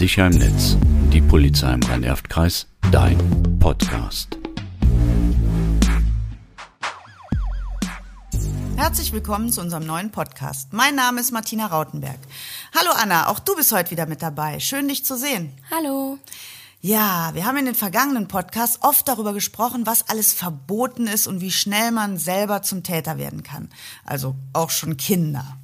Sicher im Netz. Die Polizei im Rhein-Erft-Kreis. Dein Podcast. Herzlich willkommen zu unserem neuen Podcast. Mein Name ist Martina Rautenberg. Hallo Anna, auch du bist heute wieder mit dabei. Schön dich zu sehen. Hallo. Ja, wir haben in den vergangenen Podcasts oft darüber gesprochen, was alles verboten ist und wie schnell man selber zum Täter werden kann. Also auch schon Kinder.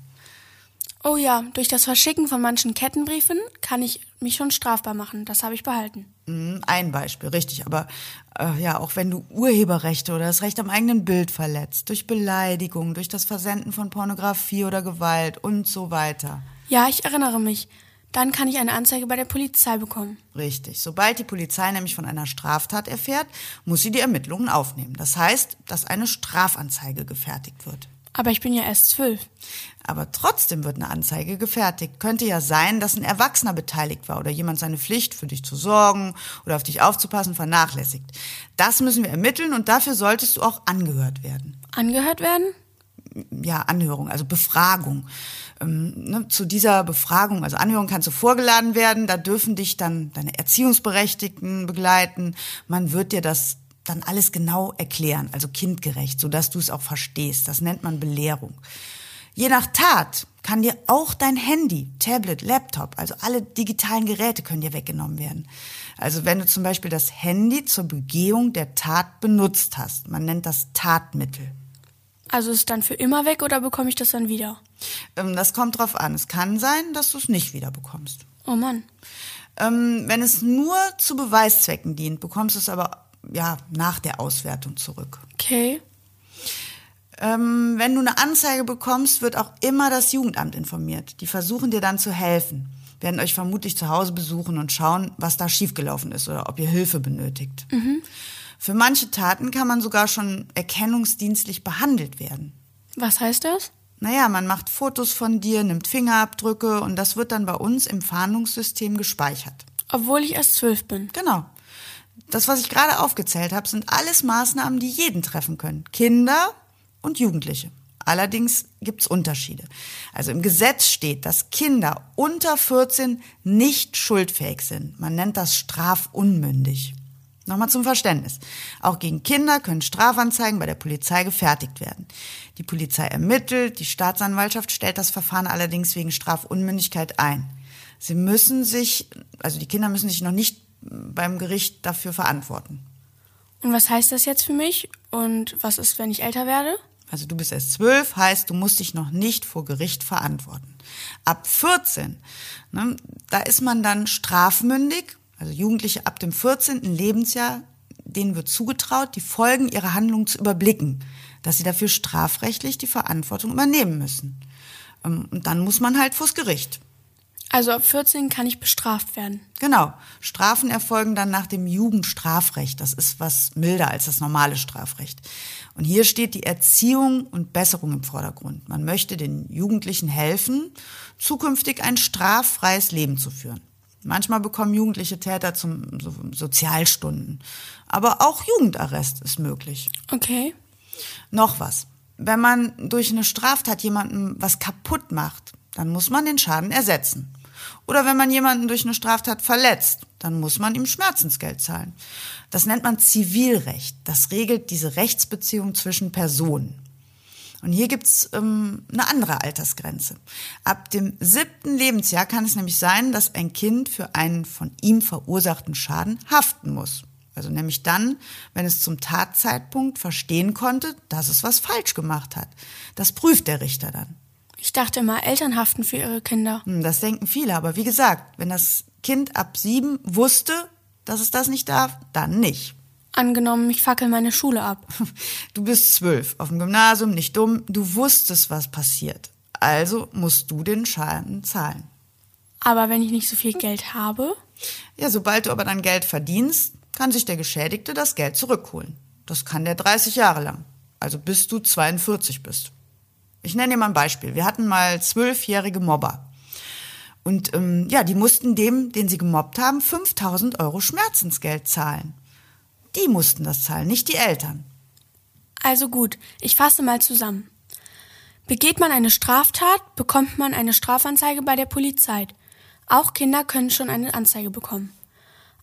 Oh ja, durch das Verschicken von manchen Kettenbriefen kann ich mich schon strafbar machen. Das habe ich behalten. Hm, Ein Beispiel, richtig. Aber äh, ja, auch wenn du Urheberrechte oder das Recht am eigenen Bild verletzt, durch Beleidigung, durch das Versenden von Pornografie oder Gewalt und so weiter. Ja, ich erinnere mich. Dann kann ich eine Anzeige bei der Polizei bekommen. Richtig. Sobald die Polizei nämlich von einer Straftat erfährt, muss sie die Ermittlungen aufnehmen. Das heißt, dass eine Strafanzeige gefertigt wird. Aber ich bin ja erst zwölf. Aber trotzdem wird eine Anzeige gefertigt. Könnte ja sein, dass ein Erwachsener beteiligt war oder jemand seine Pflicht, für dich zu sorgen oder auf dich aufzupassen, vernachlässigt. Das müssen wir ermitteln und dafür solltest du auch angehört werden. Angehört werden? ja, Anhörung, also Befragung. Ähm, ne, zu dieser Befragung, also Anhörung kannst du vorgeladen werden, da dürfen dich dann deine Erziehungsberechtigten begleiten. Man wird dir das dann alles genau erklären, also kindgerecht, sodass du es auch verstehst. Das nennt man Belehrung. Je nach Tat kann dir auch dein Handy, Tablet, Laptop, also alle digitalen Geräte können dir weggenommen werden. Also wenn du zum Beispiel das Handy zur Begehung der Tat benutzt hast, man nennt das Tatmittel. Also ist es dann für immer weg oder bekomme ich das dann wieder? Ähm, Das kommt drauf an. Es kann sein, dass du es nicht wieder bekommst. Oh Mann. Ähm, wenn es nur zu Beweiszwecken dient, bekommst du es aber ja nach der Auswertung zurück. Okay. Ähm, wenn du eine Anzeige bekommst, wird auch immer das Jugendamt informiert. Die versuchen dir dann zu helfen, werden euch vermutlich zu Hause besuchen und schauen, was da schiefgelaufen ist oder ob ihr Hilfe benötigt. Für manche Taten kann man sogar schon erkennungsdienstlich behandelt werden. Was heißt das? Naja, man macht Fotos von dir, nimmt Fingerabdrücke und das wird dann bei uns im Fahndungssystem gespeichert. Obwohl ich erst zwölf bin. Genau. Das, was ich gerade aufgezählt habe, sind alles Maßnahmen, die jeden treffen können. Kinder und Jugendliche. Allerdings gibt's Unterschiede. Also im Gesetz steht, dass Kinder unter 14 nicht schuldfähig sind. Man nennt das strafunmündig. Nochmal zum Verständnis. Auch gegen Kinder können Strafanzeigen bei der Polizei gefertigt werden. Die Polizei ermittelt, die Staatsanwaltschaft stellt das Verfahren allerdings wegen Strafunmündigkeit ein. Sie müssen sich, also die Kinder müssen sich noch nicht beim Gericht dafür verantworten. Und was heißt das jetzt für mich? Und was ist, wenn ich älter werde? Also du bist erst zwölf, heißt, du musst dich noch nicht vor Gericht verantworten. Ab 14, ne, da ist man dann strafmündig, also Jugendliche ab dem 14. Lebensjahr, denen wird zugetraut, die Folgen ihrer Handlungen zu überblicken, dass sie dafür strafrechtlich die Verantwortung übernehmen müssen. Ähm, Und dann muss man halt vors Gericht. Also ab 14 kann ich bestraft werden. Genau. Strafen erfolgen dann nach dem Jugendstrafrecht. Das ist was milder als das normale Strafrecht. Und hier steht die Erziehung und Besserung im Vordergrund. Man möchte den Jugendlichen helfen, zukünftig ein straffreies Leben zu führen. Manchmal bekommen jugendliche Täter zum so Sozialstunden. Aber auch Jugendarrest ist möglich. Okay. Noch was. Wenn man durch eine Straftat jemandem was kaputt macht, dann muss man den Schaden ersetzen. Oder wenn man jemanden durch eine Straftat verletzt, dann muss man ihm Schmerzensgeld zahlen. Das nennt man Zivilrecht. Das regelt diese Rechtsbeziehung zwischen Personen. Und hier gibt's ähm, eine andere Altersgrenze. Ab dem siebten Lebensjahr kann es nämlich sein, dass ein Kind für einen von ihm verursachten Schaden haften muss. Also nämlich dann, wenn es zum Tatzeitpunkt verstehen konnte, dass es was falsch gemacht hat. Das prüft der Richter dann. Ich dachte immer, Eltern haften für ihre Kinder. Hm, Das denken viele, aber wie gesagt, wenn das Kind ab sieben wusste, dass es das nicht darf, dann nicht. Angenommen, ich fackel meine Schule ab. Du bist zwölf, auf dem Gymnasium, nicht dumm, du wusstest, was passiert. Also musst du den Schaden zahlen. Aber wenn ich nicht so viel Geld habe, Ja, sobald du aber dann Geld verdienst, kann sich der Geschädigte das Geld zurückholen. Das kann der 30 Jahre lang. Also bis du 42 bist. Ich nenne dir mal ein Beispiel. Wir hatten mal zwölfjährige Mobber. Und ähm, ja, die mussten dem, den sie gemobbt haben, 5000 Euro Schmerzensgeld zahlen. Die mussten das zahlen, nicht die Eltern. also gut, ich fasse mal zusammen. Begeht man eine Straftat, bekommt man eine Strafanzeige bei der Polizei. Auch Kinder können schon eine Anzeige bekommen.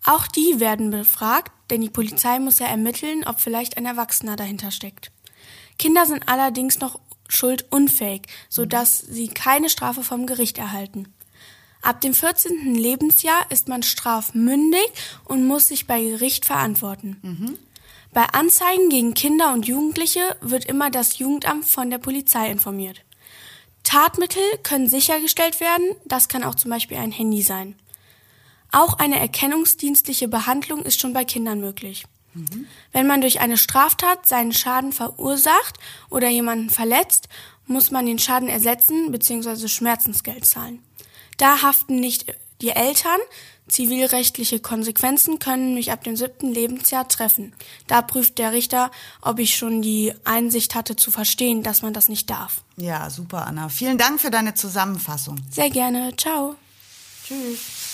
Auch die werden befragt, denn die Polizei muss ja ermitteln, ob vielleicht ein Erwachsener dahinter steckt. Kinder sind allerdings noch schuldunfähig, sodass sie keine Strafe vom Gericht erhalten. Ab dem 14. Lebensjahr ist man strafmündig und muss sich bei Gericht verantworten. Mhm. Bei Anzeigen gegen Kinder und Jugendliche wird immer das Jugendamt von der Polizei informiert. Tatmittel können sichergestellt werden, das kann auch zum Beispiel ein Handy sein. Auch eine erkennungsdienstliche Behandlung ist schon bei Kindern möglich. Mhm. Wenn man durch eine Straftat seinen Schaden verursacht oder jemanden verletzt, muss man den Schaden ersetzen bzw. Schmerzensgeld zahlen. Da haften nicht die Eltern, zivilrechtliche Konsequenzen können mich ab dem siebten Lebensjahr treffen. Da prüft der Richter, ob ich schon die Einsicht hatte zu verstehen, dass man das nicht darf. Ja, super, Anna. Vielen Dank für deine Zusammenfassung. Sehr gerne. Ciao. Tschüss.